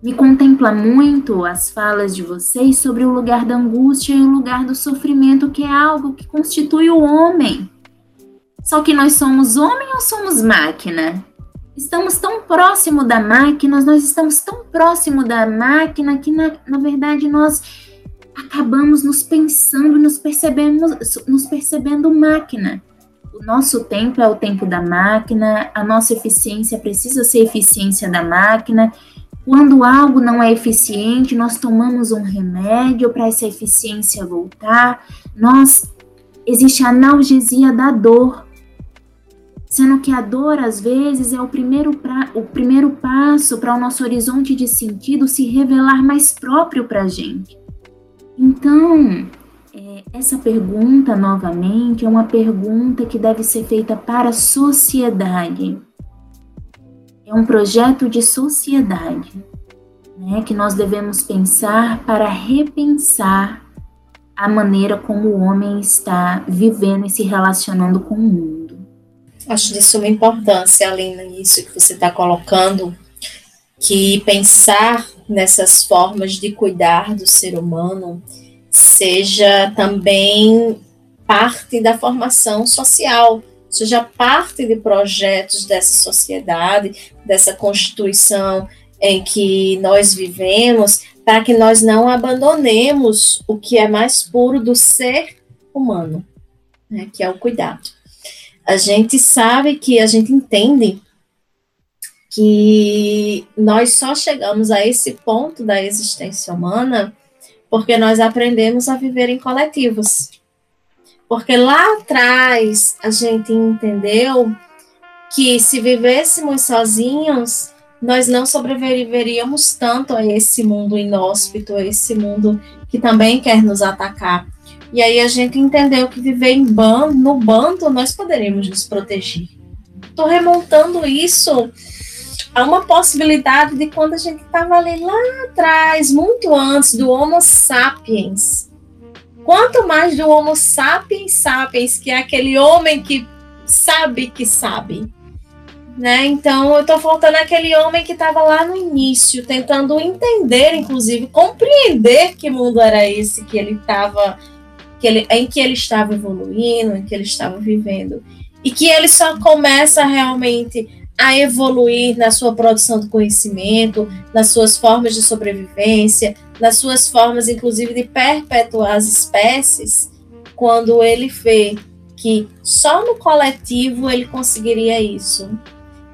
me contempla muito as falas de vocês sobre o lugar da angústia e o lugar do sofrimento, que é algo que constitui o homem. Só que nós somos homem ou somos máquina? Estamos tão próximo da máquina, nós estamos tão próximo da máquina que, na, na verdade, nós acabamos nos pensando, nos percebemos, nos percebendo máquina. O nosso tempo é o tempo da máquina, a nossa eficiência precisa ser eficiência da máquina. Quando algo não é eficiente, nós tomamos um remédio para essa eficiência voltar. Nós existe a analgesia da dor, sendo que a dor às vezes é o primeiro, pra, o primeiro passo para o nosso horizonte de sentido se revelar mais próprio para a gente. Então, é, essa pergunta, novamente, é uma pergunta que deve ser feita para a sociedade. É um projeto de sociedade, né, que nós devemos pensar para repensar a maneira como o homem está vivendo e se relacionando com o mundo. Acho de suma importância, Alina, isso que você está colocando, que pensar nessas formas de cuidar do ser humano seja também parte da formação social, seja parte de projetos dessa sociedade, dessa constituição em que nós vivemos, para que nós não abandonemos o que é mais puro do ser humano, né, que é o cuidado. A gente sabe que a gente entende que nós só chegamos a esse ponto da existência humana porque nós aprendemos a viver em coletivos. Porque lá atrás a gente entendeu que se vivêssemos sozinhos, nós não sobreviveríamos tanto a esse mundo inóspito, a esse mundo que também quer nos atacar. E aí a gente entendeu que viver em bando, no bando nós poderíamos nos proteger. Estou remontando isso há uma possibilidade de quando a gente estava ali lá atrás, muito antes do Homo sapiens. Quanto mais do Homo sapiens sapiens, que é aquele homem que sabe que sabe. Né? Então, eu estou faltando aquele homem que estava lá no início, tentando entender, inclusive, compreender que mundo era esse que ele estava, que ele, em que ele estava evoluindo, em que ele estava vivendo. E que ele só começa realmente a evoluir na sua produção de conhecimento, nas suas formas de sobrevivência, nas suas formas, inclusive, de perpetuar as espécies, quando ele vê que só no coletivo ele conseguiria isso.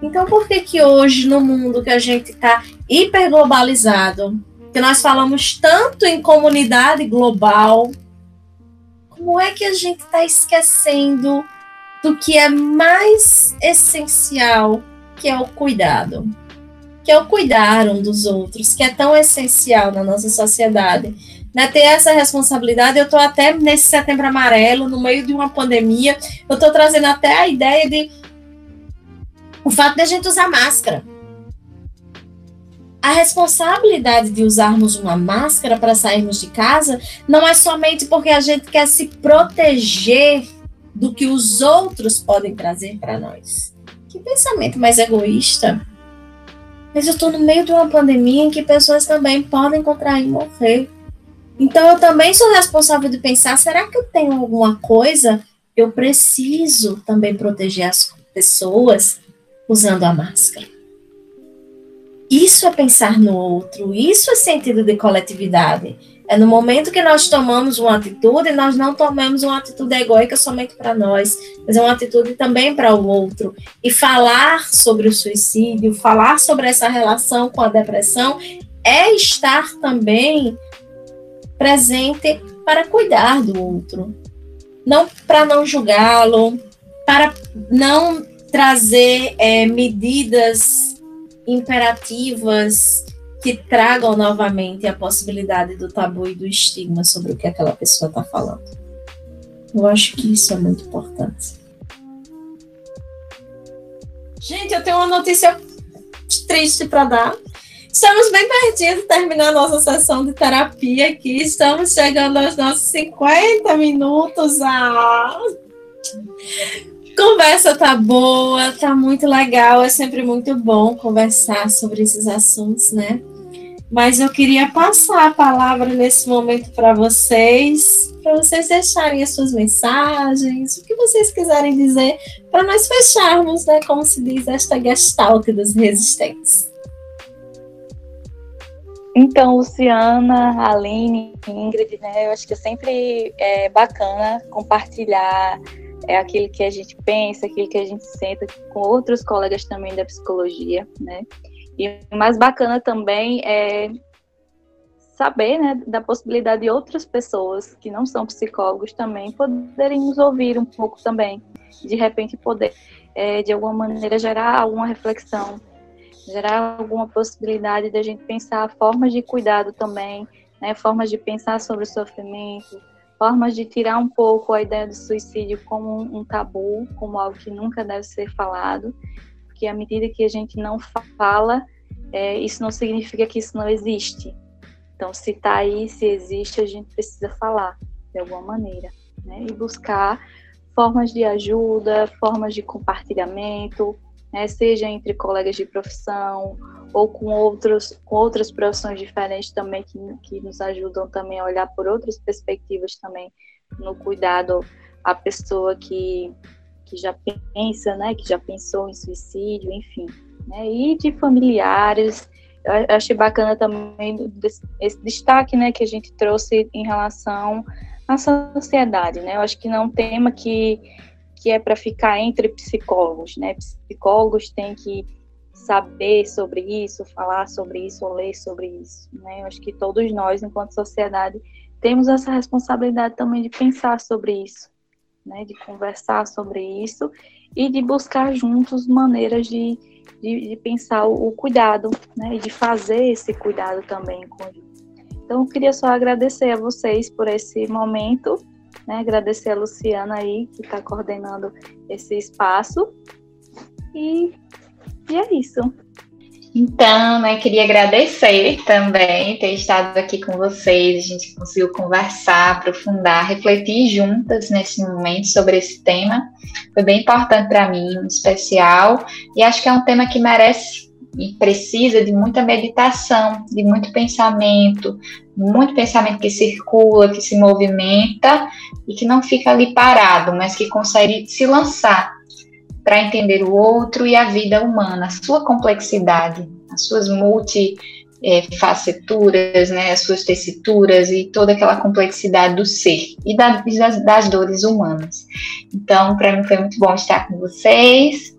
Então, por que que hoje, no mundo que a gente está hiperglobalizado, que nós falamos tanto em comunidade global, como é que a gente está esquecendo do que é mais essencial que é o cuidado, que é o cuidar um dos outros, que é tão essencial na nossa sociedade. Né, ter essa responsabilidade, eu estou até nesse setembro amarelo, no meio de uma pandemia, eu estou trazendo até a ideia de o fato de a gente usar máscara. A responsabilidade de usarmos uma máscara para sairmos de casa não é somente porque a gente quer se proteger do que os outros podem trazer para nós. Que pensamento mais egoísta. Mas eu estou no meio de uma pandemia em que pessoas também podem contrair e morrer. Então eu também sou responsável de pensar: será que eu tenho alguma coisa? Eu preciso também proteger as pessoas usando a máscara. Isso é pensar no outro, isso é sentido de coletividade. É no momento que nós tomamos uma atitude, nós não tomamos uma atitude egoica somente para nós, mas é uma atitude também para o outro. E falar sobre o suicídio, falar sobre essa relação com a depressão, é estar também presente para cuidar do outro, não para não julgá-lo, para não trazer é, medidas imperativas que tragam novamente a possibilidade do tabu e do estigma sobre o que aquela pessoa está falando. Eu acho que isso é muito importante. Gente, eu tenho uma notícia triste para dar. Estamos bem pertinho de terminar a nossa sessão de terapia aqui. Estamos chegando aos nossos 50 minutos. Ah! Conversa tá boa, tá muito legal. É sempre muito bom conversar sobre esses assuntos, né? Mas eu queria passar a palavra nesse momento para vocês, para vocês deixarem as suas mensagens, o que vocês quiserem dizer, para nós fecharmos, né, como se diz, esta gestalt dos resistentes. Então, Luciana, Aline, Ingrid, né, eu acho que é sempre é bacana compartilhar é aquilo que a gente pensa, aquilo que a gente senta com outros colegas também da psicologia, né? E o mais bacana também é saber, né, da possibilidade de outras pessoas que não são psicólogos também poderem nos ouvir um pouco também, de repente poder, é, de alguma maneira, gerar alguma reflexão, gerar alguma possibilidade da gente pensar formas de cuidado também, né, formas de pensar sobre o sofrimento, formas de tirar um pouco a ideia do suicídio como um tabu, como algo que nunca deve ser falado, porque à medida que a gente não fala, é, isso não significa que isso não existe. Então, se está aí, se existe, a gente precisa falar de alguma maneira, né? E buscar formas de ajuda, formas de compartilhamento, né? seja entre colegas de profissão ou com outros com outras profissões diferentes também que, que nos ajudam também a olhar por outras perspectivas também no cuidado à pessoa que que já pensa, né, que já pensou em suicídio, enfim, né, e de familiares. Eu achei bacana também esse destaque, né, que a gente trouxe em relação à sociedade, né. Eu acho que não é um tema que que é para ficar entre psicólogos, né. Psicólogos têm que saber sobre isso, falar sobre isso, ler sobre isso, né. Eu acho que todos nós, enquanto sociedade, temos essa responsabilidade também de pensar sobre isso, né, de conversar sobre isso e de buscar juntos maneiras de, de, de pensar o, cuidado, né, e de fazer esse cuidado também conjunto. Então, eu queria só agradecer a vocês por esse momento, né, agradecer a Luciana aí, que está coordenando esse espaço, e, e é isso. Então, né, queria agradecer também ter estado aqui com vocês. A gente conseguiu conversar, aprofundar, refletir juntas nesse momento sobre esse tema. Foi bem importante para mim, especial, e acho que é um tema que merece e precisa de muita meditação, de muito pensamento, muito pensamento que circula, que se movimenta e que não fica ali parado, mas que consegue se lançar para entender o outro e a vida humana, a sua complexidade, as suas multifaceturas, é, né, as suas tessituras e toda aquela complexidade do ser e das, das dores humanas. Então, para mim foi muito bom estar com vocês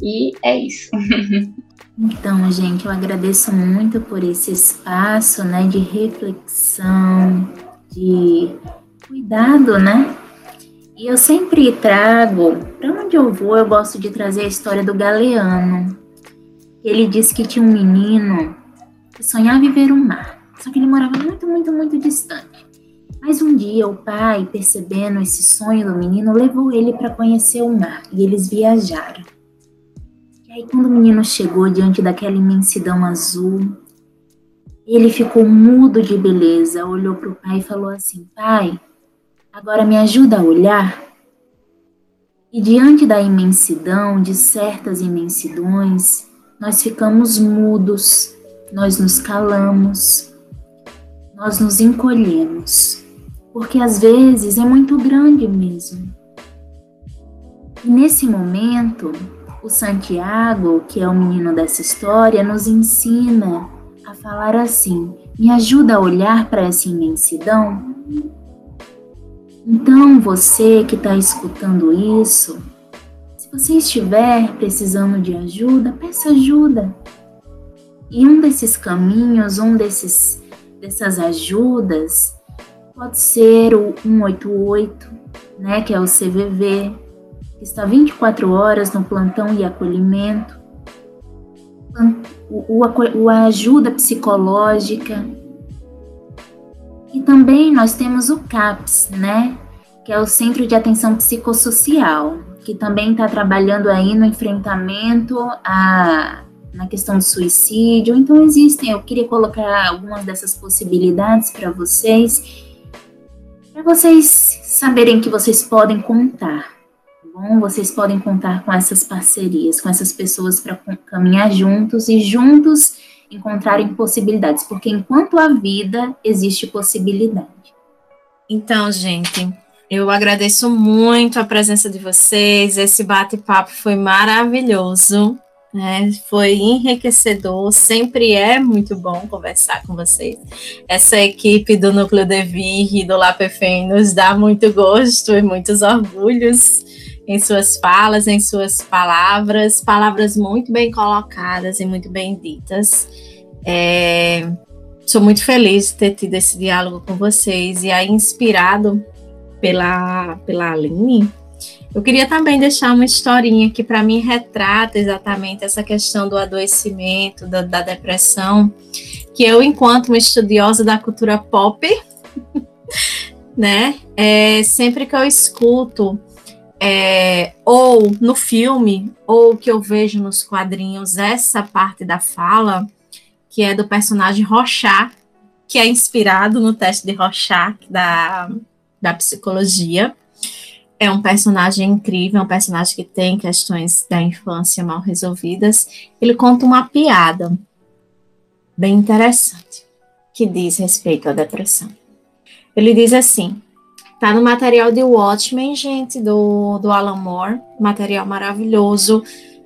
e é isso. Então, gente, eu agradeço muito por esse espaço, né, de reflexão, de cuidado, né, e eu sempre trago, para onde eu vou, eu gosto de trazer a história do Galeano. Ele disse que tinha um menino que sonhava em ver o mar, só que ele morava muito, muito, muito distante. Mas um dia o pai, percebendo esse sonho do menino, levou ele para conhecer o mar e eles viajaram. Aí, quando o menino chegou diante daquela imensidão azul, ele ficou mudo de beleza, olhou para o pai e falou assim: Pai, Agora me ajuda a olhar. E diante da imensidão, de certas imensidões, nós ficamos mudos, nós nos calamos, nós nos encolhemos, porque às vezes é muito grande mesmo. E nesse momento, o Santiago, que é o menino dessa história, nos ensina a falar assim: me ajuda a olhar para essa imensidão? Então, você que está escutando isso, se você estiver precisando de ajuda, peça ajuda. E um desses caminhos, um desses dessas ajudas pode ser o 188, né, que é o CVV, está 24 horas no plantão e acolhimento. O, o, o ajuda psicológica. E também nós temos o CAPS, né, que é o Centro de Atenção Psicossocial, que também está trabalhando aí no enfrentamento a na questão do suicídio. Então existem, eu queria colocar algumas dessas possibilidades para vocês, para vocês saberem que vocês podem contar. Bom, vocês podem contar com essas parcerias, com essas pessoas para caminhar juntos e juntos encontrarem possibilidades, porque enquanto a vida existe possibilidade. Então, gente, eu agradeço muito a presença de vocês. Esse bate-papo foi maravilhoso. Né? Foi enriquecedor, sempre é muito bom conversar com vocês. Essa equipe do Núcleo Devir e do LAPFEM nos dá muito gosto e muitos orgulhos em suas falas, em suas palavras, palavras muito bem colocadas e muito bem ditas. É, sou muito feliz de ter tido esse diálogo com vocês e aí inspirado pela, pela Aline, eu queria também deixar uma historinha que para mim retrata exatamente essa questão do adoecimento, da, da depressão, que eu, enquanto uma estudiosa da cultura pop, né, é, sempre que eu escuto é, ou no filme, ou que eu vejo nos quadrinhos, essa parte da fala, que é do personagem Rorschach, que é inspirado no teste de Rorschach da, da psicologia, é um personagem incrível, é um personagem que tem questões da infância mal resolvidas. Ele conta uma piada bem interessante que diz respeito à depressão. Ele diz assim: tá no material de Watchmen, gente, do, do Alan Moore, material maravilhoso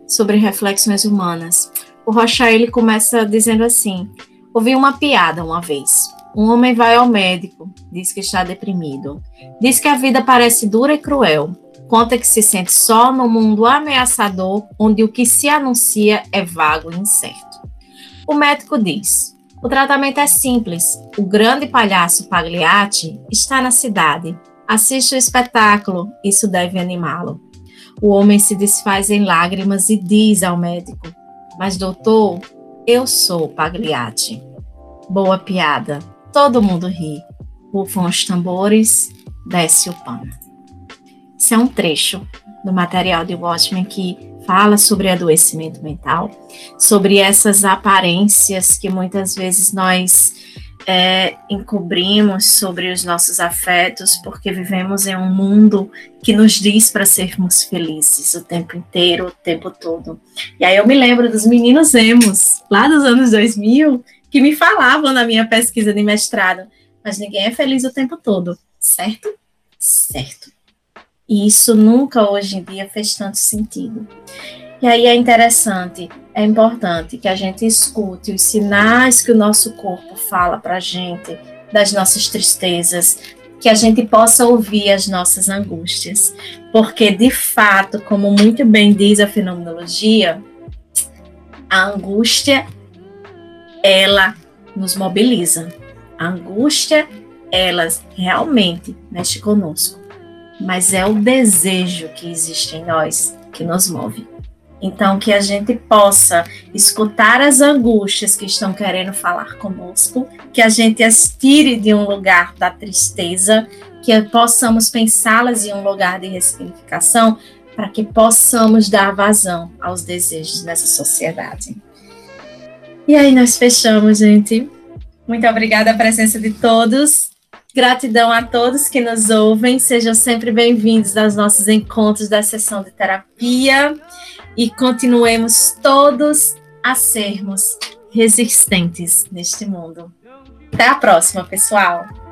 sobre reflexões humanas. O Rocha ele começa dizendo assim: ouvi uma piada uma vez. Um homem vai ao médico, diz que está deprimido. Diz que a vida parece dura e cruel. Conta que se sente só no mundo ameaçador, onde o que se anuncia é vago e incerto. O médico diz: o tratamento é simples. O grande palhaço Pagliatti está na cidade. Assiste o espetáculo, isso deve animá-lo. O homem se desfaz em lágrimas e diz ao médico: Mas, doutor, eu sou Pagliatti. Boa piada. Todo mundo ri. Rufam os tambores, desce o pano. Isso é um trecho do material de Watchmen que fala sobre adoecimento mental, sobre essas aparências que muitas vezes nós é, encobrimos sobre os nossos afetos, porque vivemos em um mundo que nos diz para sermos felizes o tempo inteiro, o tempo todo. E aí eu me lembro dos meninos emos, lá dos anos 2000, que me falavam na minha pesquisa de mestrado, mas ninguém é feliz o tempo todo, certo? Certo. E isso nunca hoje em dia fez tanto sentido. E aí é interessante, é importante que a gente escute os sinais que o nosso corpo fala para a gente das nossas tristezas, que a gente possa ouvir as nossas angústias, porque de fato, como muito bem diz a fenomenologia, a angústia ela nos mobiliza. A angústia, ela realmente mexe conosco, mas é o desejo que existe em nós que nos move. Então, que a gente possa escutar as angústias que estão querendo falar conosco, que a gente as tire de um lugar da tristeza, que possamos pensá-las em um lugar de ressignificação, para que possamos dar vazão aos desejos nessa sociedade. E aí nós fechamos, gente. Muito obrigada a presença de todos. Gratidão a todos que nos ouvem. Sejam sempre bem-vindos aos nossos encontros da sessão de terapia e continuemos todos a sermos resistentes neste mundo. Até a próxima, pessoal!